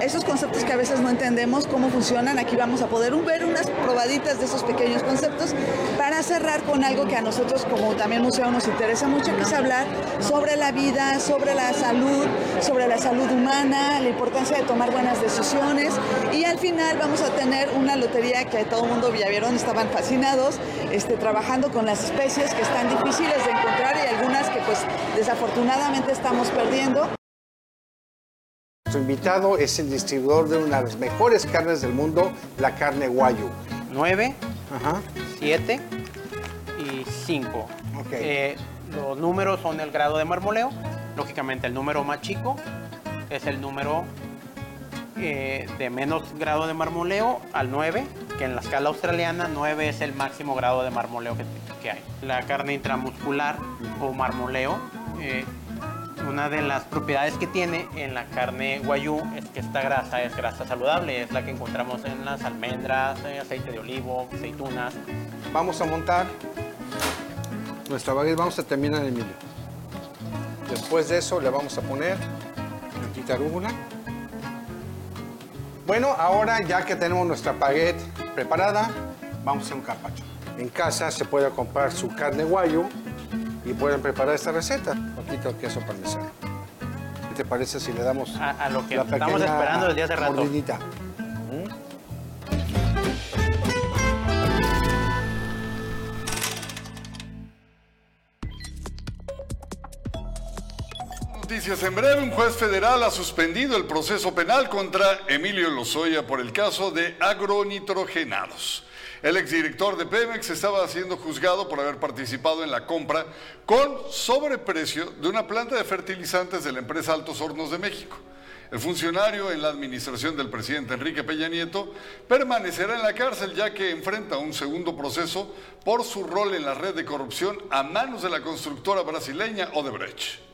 esos conceptos que a veces no entendemos cómo funcionan. Aquí vamos a poder ver unas probaditas de esos pequeños conceptos para cerrar con algo que a nosotros como también museo nos interesa mucho, que es hablar sobre la vida, sobre la salud, sobre la salud humana, la importancia de tomar buenas decisiones y al final vamos a tener una lotería que todo el mundo ya vieron, estaban fascinados, este, trabajando con las especies que están difíciles de encontrar y algunas que pues desafortunadamente estamos perdiendo. Nuestro invitado es el distribuidor de una de las mejores carnes del mundo, la carne guayu. 9, 7 y 5. Eh, los números son el grado de marmoleo. Lógicamente el número más chico es el número eh, de menos grado de marmoleo al 9, que en la escala australiana 9 es el máximo grado de marmoleo que, que hay. La carne intramuscular o marmoleo, eh, una de las propiedades que tiene en la carne guayú es que esta grasa es grasa saludable, es la que encontramos en las almendras, eh, aceite de olivo, aceitunas. Vamos a montar nuestra baguette, vamos a terminar Emilio. Después de eso le vamos a poner, a quitar una. Bueno, ahora ya que tenemos nuestra baguette preparada, vamos a un carpaccio. En casa se puede comprar su carne guayu y pueden preparar esta receta. Un poquito de queso parmesano. ¿Qué te parece si le damos A, a lo que la estamos esperando desde hace rato. mordidita? noticias en breve. Un juez federal ha suspendido el proceso penal contra Emilio Lozoya por el caso de agronitrogenados. El exdirector de Pemex estaba siendo juzgado por haber participado en la compra con sobreprecio de una planta de fertilizantes de la empresa Altos Hornos de México. El funcionario en la administración del presidente Enrique Peña Nieto permanecerá en la cárcel ya que enfrenta un segundo proceso por su rol en la red de corrupción a manos de la constructora brasileña Odebrecht.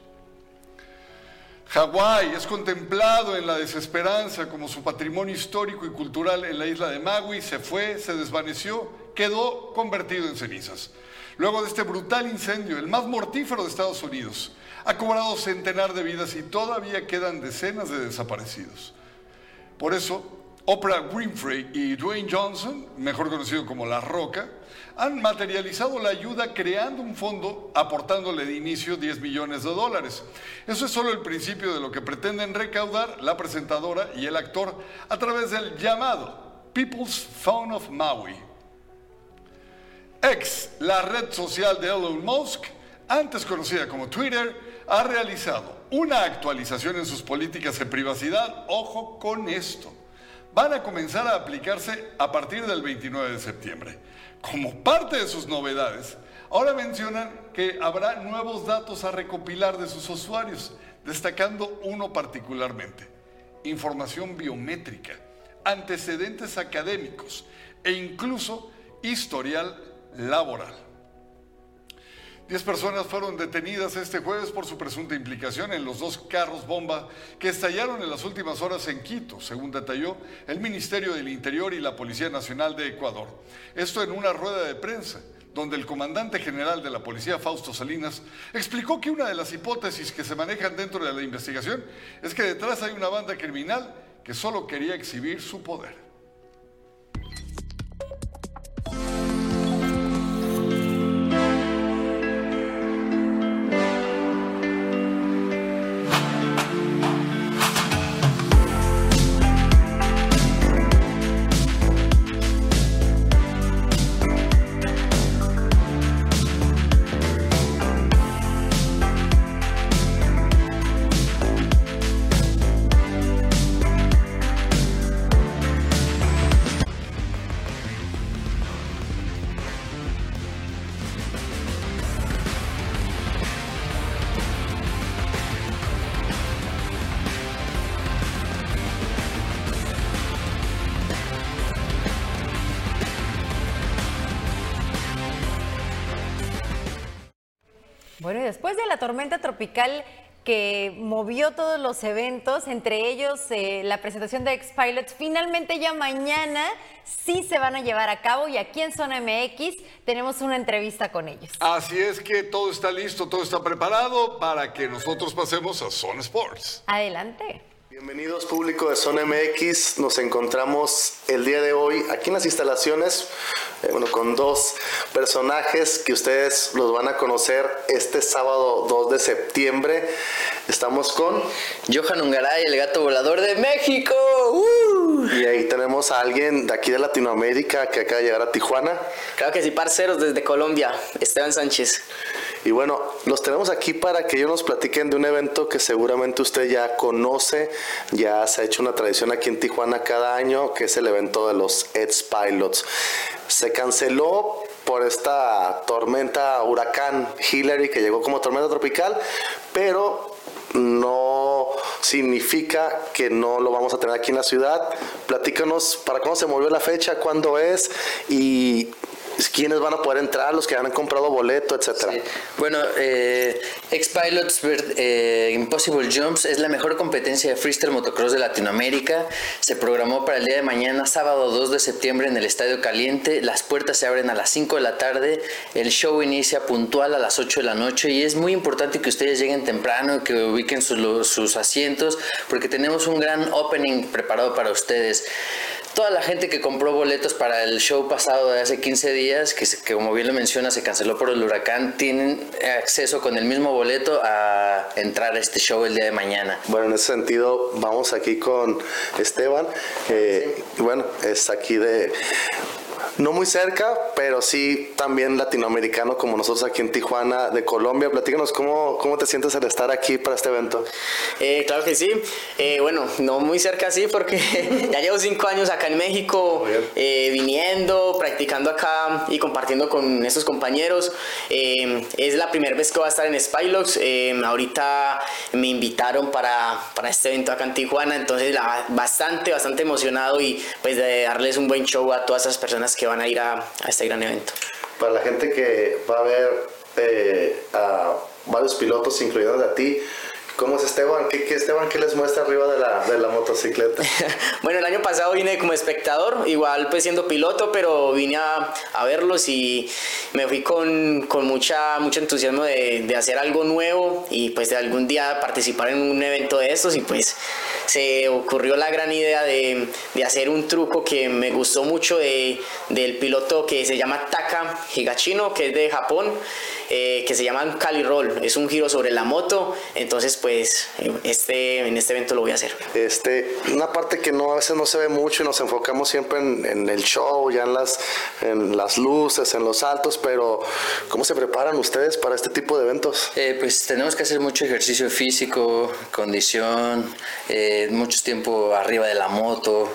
Hawái es contemplado en la desesperanza como su patrimonio histórico y cultural en la isla de Maui. Se fue, se desvaneció, quedó convertido en cenizas. Luego de este brutal incendio, el más mortífero de Estados Unidos, ha cobrado centenar de vidas y todavía quedan decenas de desaparecidos. Por eso, Oprah Winfrey y Dwayne Johnson, mejor conocido como La Roca, han materializado la ayuda creando un fondo aportándole de inicio 10 millones de dólares. Eso es solo el principio de lo que pretenden recaudar la presentadora y el actor a través del llamado People's Phone of Maui. Ex, la red social de Elon Musk, antes conocida como Twitter, ha realizado una actualización en sus políticas de privacidad. Ojo con esto. Van a comenzar a aplicarse a partir del 29 de septiembre. Como parte de sus novedades, ahora mencionan que habrá nuevos datos a recopilar de sus usuarios, destacando uno particularmente, información biométrica, antecedentes académicos e incluso historial laboral. Diez personas fueron detenidas este jueves por su presunta implicación en los dos carros bomba que estallaron en las últimas horas en Quito, según detalló el Ministerio del Interior y la Policía Nacional de Ecuador. Esto en una rueda de prensa donde el comandante general de la policía, Fausto Salinas, explicó que una de las hipótesis que se manejan dentro de la investigación es que detrás hay una banda criminal que solo quería exhibir su poder. Bueno, y después de la tormenta tropical que movió todos los eventos, entre ellos eh, la presentación de X-Pilots, finalmente ya mañana sí se van a llevar a cabo y aquí en Zona MX tenemos una entrevista con ellos. Así es que todo está listo, todo está preparado para que nosotros pasemos a Zona Sports. Adelante. Bienvenidos público de Zona MX, nos encontramos el día de hoy aquí en las instalaciones, eh, bueno, con dos personajes que ustedes los van a conocer este sábado 2 de septiembre. Estamos con Johan Ungaray, el gato volador de México. Y ahí tenemos a alguien de aquí de Latinoamérica que acaba de llegar a Tijuana. Claro que sí, parceros desde Colombia, Esteban Sánchez. Y bueno, los tenemos aquí para que ellos nos platiquen de un evento que seguramente usted ya conoce, ya se ha hecho una tradición aquí en Tijuana cada año, que es el evento de los Eds Pilots. Se canceló por esta tormenta huracán Hillary que llegó como tormenta tropical, pero no significa que no lo vamos a tener aquí en la ciudad. Platícanos para cómo se movió la fecha, cuándo es y quiénes van a poder entrar, los que han comprado boleto, etcétera. Bueno, eh, X-Pilots eh, Impossible Jumps es la mejor competencia de freestyle motocross de Latinoamérica. Se programó para el día de mañana, sábado 2 de septiembre, en el Estadio Caliente. Las puertas se abren a las 5 de la tarde. El show inicia puntual a las 8 de la noche y es muy importante que ustedes lleguen temprano que ubiquen sus, sus asientos porque tenemos un gran opening preparado para ustedes toda la gente que compró boletos para el show pasado de hace 15 días, que, como bien lo menciona se canceló por el huracán, tienen acceso con el mismo boleto a entrar a este show el día de mañana. Bueno, en ese sentido, vamos aquí con Esteban. bueno, es aquí de no muy cerca, pero sí también latinoamericano como nosotros aquí en Tijuana, de Colombia. Platícanos cómo, cómo te sientes al estar aquí para este evento. Eh, claro que sí. Eh, bueno, no muy cerca sí, porque ya llevo cinco años acá en México, eh, viniendo, practicando acá y compartiendo con estos compañeros. es la primera vez que voy a estar en Spylox. ahorita me invitaron para, para, este evento acá en Tijuana, entonces la, bastante, bastante emocionado y pues de darles un buen show a todas esas personas que van a ir a, este gran evento. Para la gente que va a ver eh, a varios pilotos, incluyendo a ti, ¿Cómo es Esteban? ¿Qué, Esteban qué les muestra arriba de la, de la motocicleta? bueno, el año pasado vine como espectador, igual pues siendo piloto, pero vine a, a verlos y me fui con, con mucha, mucho entusiasmo de, de, hacer algo nuevo y pues de algún día participar en un evento de estos y pues se ocurrió la gran idea de, de hacer un truco que me gustó mucho de, del piloto que se llama Taka Higashino, que es de Japón. Eh, que se llama Cali Roll. Es un giro sobre la moto, entonces pues este, en este evento lo voy a hacer. Este, una parte que no, a veces no se ve mucho y nos enfocamos siempre en, el show, ya en las, en las luces, en los saltos, pero ¿cómo se preparan ustedes para este tipo de eventos? Eh, pues tenemos que hacer mucho ejercicio físico, condición, eh, mucho tiempo arriba de la moto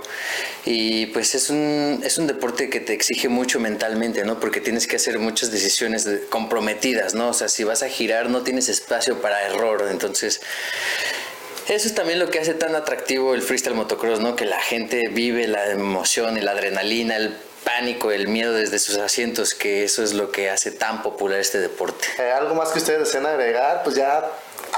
y pues es un, es un deporte que te exige mucho mentalmente, ¿no? Porque tienes que hacer muchas decisiones comprometidas, ¿no? O sea, si vas a girar no tienes espacio para error, entonces... Eso es también lo que hace tan atractivo el freestyle motocross, ¿no? Que la gente vive la emoción, la adrenalina, el pánico, el miedo desde sus asientos, que eso es lo que hace tan popular este deporte. Eh, ¿Algo más que ustedes deseen agregar? Pues ya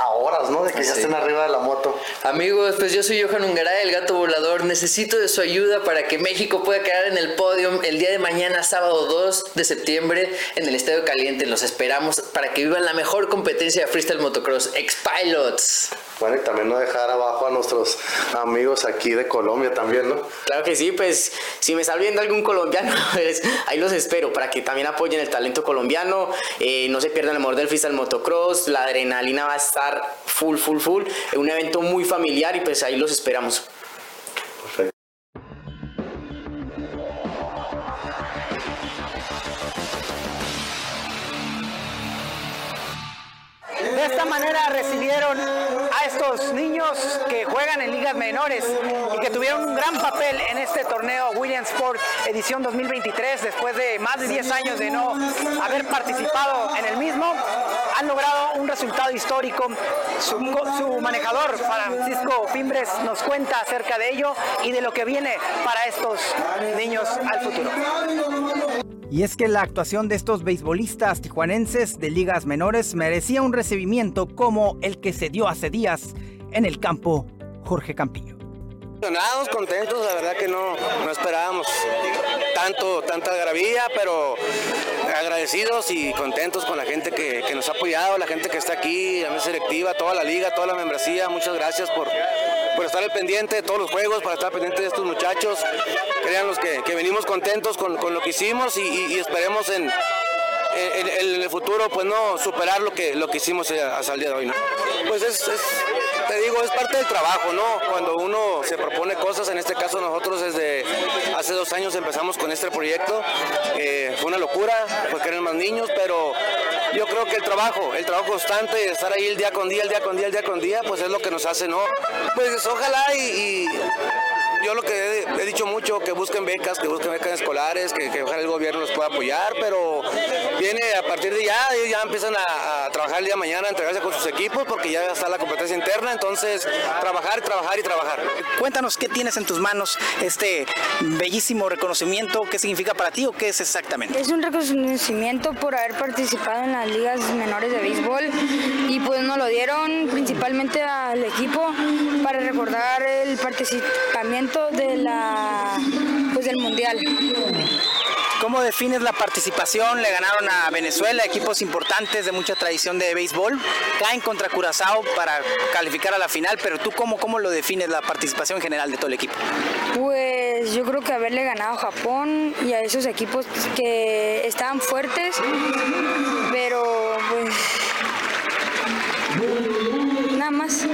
a horas, ¿no? De que ya estén arriba de la moto. Amigos, pues yo soy Johan Ungaray, el gato volador. Necesito de su ayuda para que México pueda quedar en el podio el día de mañana, sábado 2 de septiembre, en el Estadio Caliente. Los esperamos para que vivan la mejor competencia de freestyle motocross, X-Pilots. Bueno, y también no dejar abajo a nuestros amigos aquí de Colombia también, ¿no? Claro que sí, pues si me está viendo algún colombiano, pues, ahí los espero para que también apoyen el talento colombiano, eh, no se pierdan el amor del freestyle motocross, la adrenalina va a estar full, full, full, es un evento muy familiar y pues ahí los esperamos. De esta manera recibieron a estos niños que juegan en ligas menores y que tuvieron un gran papel en este torneo Williams Sport edición 2023 después de más de 10 años de no haber participado en el mismo. Han logrado un resultado histórico. Su, su manejador, Francisco Fimbres, nos cuenta acerca de ello y de lo que viene para estos niños al futuro. Y es que la actuación de estos beisbolistas tijuanenses de ligas menores merecía un recibimiento como el que se dio hace días en el campo Jorge Campillo. Emocionados, contentos, la verdad que no, no esperábamos tanto, tanta gravilla, pero agradecidos y contentos con la gente que, que, nos ha apoyado, la gente que está aquí, la mesa selectiva, toda la liga, toda la membresía. Muchas gracias por, por estar al pendiente de todos los juegos, para estar pendiente de estos muchachos. Créanos que, que venimos contentos con, con, lo que hicimos y, esperemos en, el futuro pues no superar lo que, lo que hicimos hasta el día de hoy. Pues es, es, te digo, es parte del trabajo, ¿no? Cuando uno se propone cosas, en este caso nosotros desde hace dos años empezamos con este proyecto, eh, fue una locura, porque eran más niños, pero yo creo que el trabajo, el trabajo constante, estar ahí el día con día, el día con día, el día con día, pues es lo que nos hace, ¿no? Pues ojalá y, yo lo que he, dicho mucho, que busquen becas, que busquen becas escolares, que, que ojalá el gobierno los pueda apoyar, pero viene a partir de ya, ellos ya empiezan a, a, trabajar el día de mañana, a entregarse con sus equipos, porque ya está la competencia interna, entonces trabajar, trabajar y trabajar. Cuéntanos qué tienes en tus manos, este bellísimo reconocimiento, qué significa para ti o qué es exactamente. Es un reconocimiento por haber participado en las ligas menores de béisbol y pues nos lo dieron principalmente al equipo para recordar el participamiento de la pues del mundial. ¿Cómo defines la participación? Le ganaron a Venezuela, equipos importantes de mucha tradición de béisbol. Caen contra Curazao para calificar a la final, pero tú cómo, cómo lo defines la participación general de todo el equipo? Pues yo creo que haberle ganado a Japón y a esos equipos que estaban fuertes, pero pues nada más.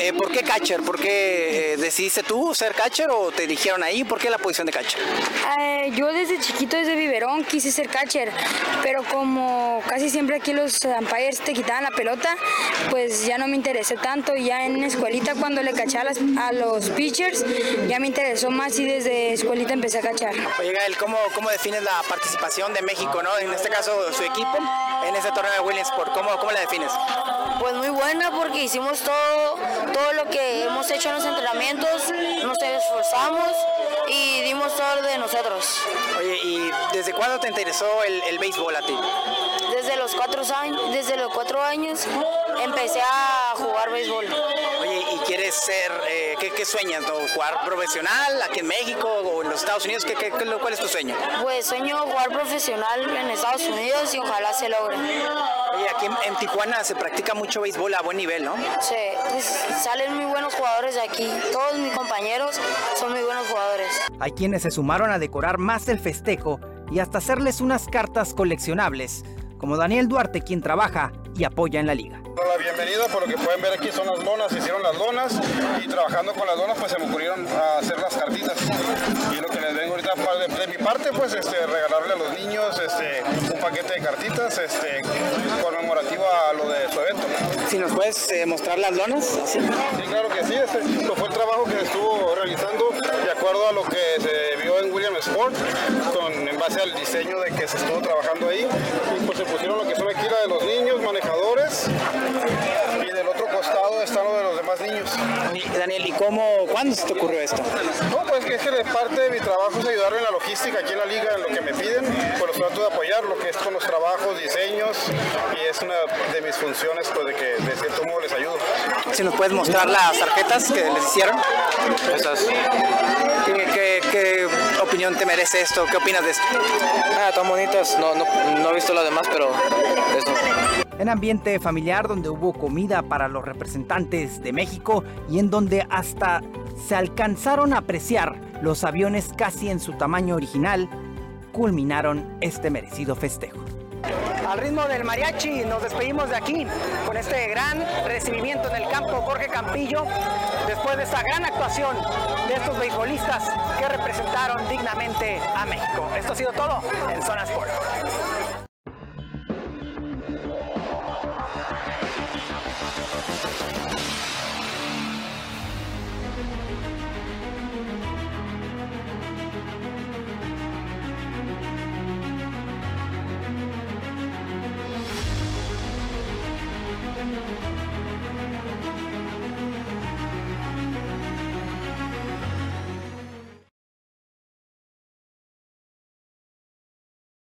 Eh, ¿por qué catcher? ¿Por qué eh, decidiste tú ser catcher o te dijeron ahí? ¿Por qué la posición de catcher? Eh, yo desde chiquito, desde biberón, quise ser catcher, pero como casi siempre aquí los umpires te quitaban la pelota, pues ya no me interesé tanto. Ya en escuelita cuando le caché a, las- a los pitchers, ya me interesó más y desde escuelita empecé a cachar. Oye, Gael, ¿cómo, ¿cómo defines la participación de México, no? En este caso, su equipo, en este torneo de Williamsport. ¿Cómo, cómo la defines? Pues muy buena porque hicimos todo, todo lo que hemos hecho en los entrenamientos, nos esforzamos y dimos todo de nosotros. Oye, ¿y desde cuándo te interesó el, el béisbol a ti? Desde los cuatro años, desde los cuatro años empecé a jugar béisbol. Oye, ¿y quieres ser, eh, qué, qué sueñas? ¿no? ¿Jugar profesional aquí en México o en los Estados Unidos? ¿Qué, qué- qué- ¿Cuál es tu sueño? Pues sueño jugar profesional en Estados Unidos y ojalá se logre. Oye, aquí en, en Tijuana se practica mucho béisbol a buen nivel, ¿no? Sí, pues salen muy buenos jugadores de aquí. Todos mis compañeros son muy buenos jugadores. Hay quienes se sumaron a decorar más el festejo y hasta hacerles unas cartas coleccionables, como Daniel Duarte, quien trabaja y apoya en la liga. La bienvenida, por lo que pueden ver aquí son las lonas, se hicieron las lonas y trabajando con las lonas pues se me ocurrieron a hacer las cartitas. Y lo que les vengo ahorita de, de mi parte pues este, regalarle a los niños este, un paquete de cartitas este, conmemorativo a lo de su evento. Si nos puedes eh, mostrar las lonas, ¿sí? Sí, claro que sí, este esto fue el trabajo que se estuvo realizando de acuerdo a lo que se Sport, con, en base al diseño de que se estuvo trabajando ahí. Y pues se pusieron lo que son aquí la de los niños, manejadores, y del otro costado están lo de los demás niños. Daniel, ¿y cómo, cuándo se te ocurrió esto? No, pues que es que de parte de mi trabajo es ayudarle en la logística aquí en la liga, en lo que me piden, pues los trato de apoyar, lo que es con los trabajos, diseños, y es una de mis funciones, pues de que de cierto modo les ayudo. Si nos puedes mostrar las tarjetas que les hicieron. Esas. ¿Qué, qué- qué opinión te merece esto? ¿Qué opinas de esto? Ah, están bonitas. No, no, no he visto las demás, pero eso. En ambiente familiar donde hubo comida para los representantes de México y en donde hasta se alcanzaron a apreciar los aviones casi en su tamaño original, culminaron este merecido festejo. Al ritmo del mariachi nos despedimos de aquí con este gran recibimiento en el campo Jorge Campillo después de esta gran actuación de estos beisbolistas que representaron dignamente a México. Esto ha sido todo en Zona Sport.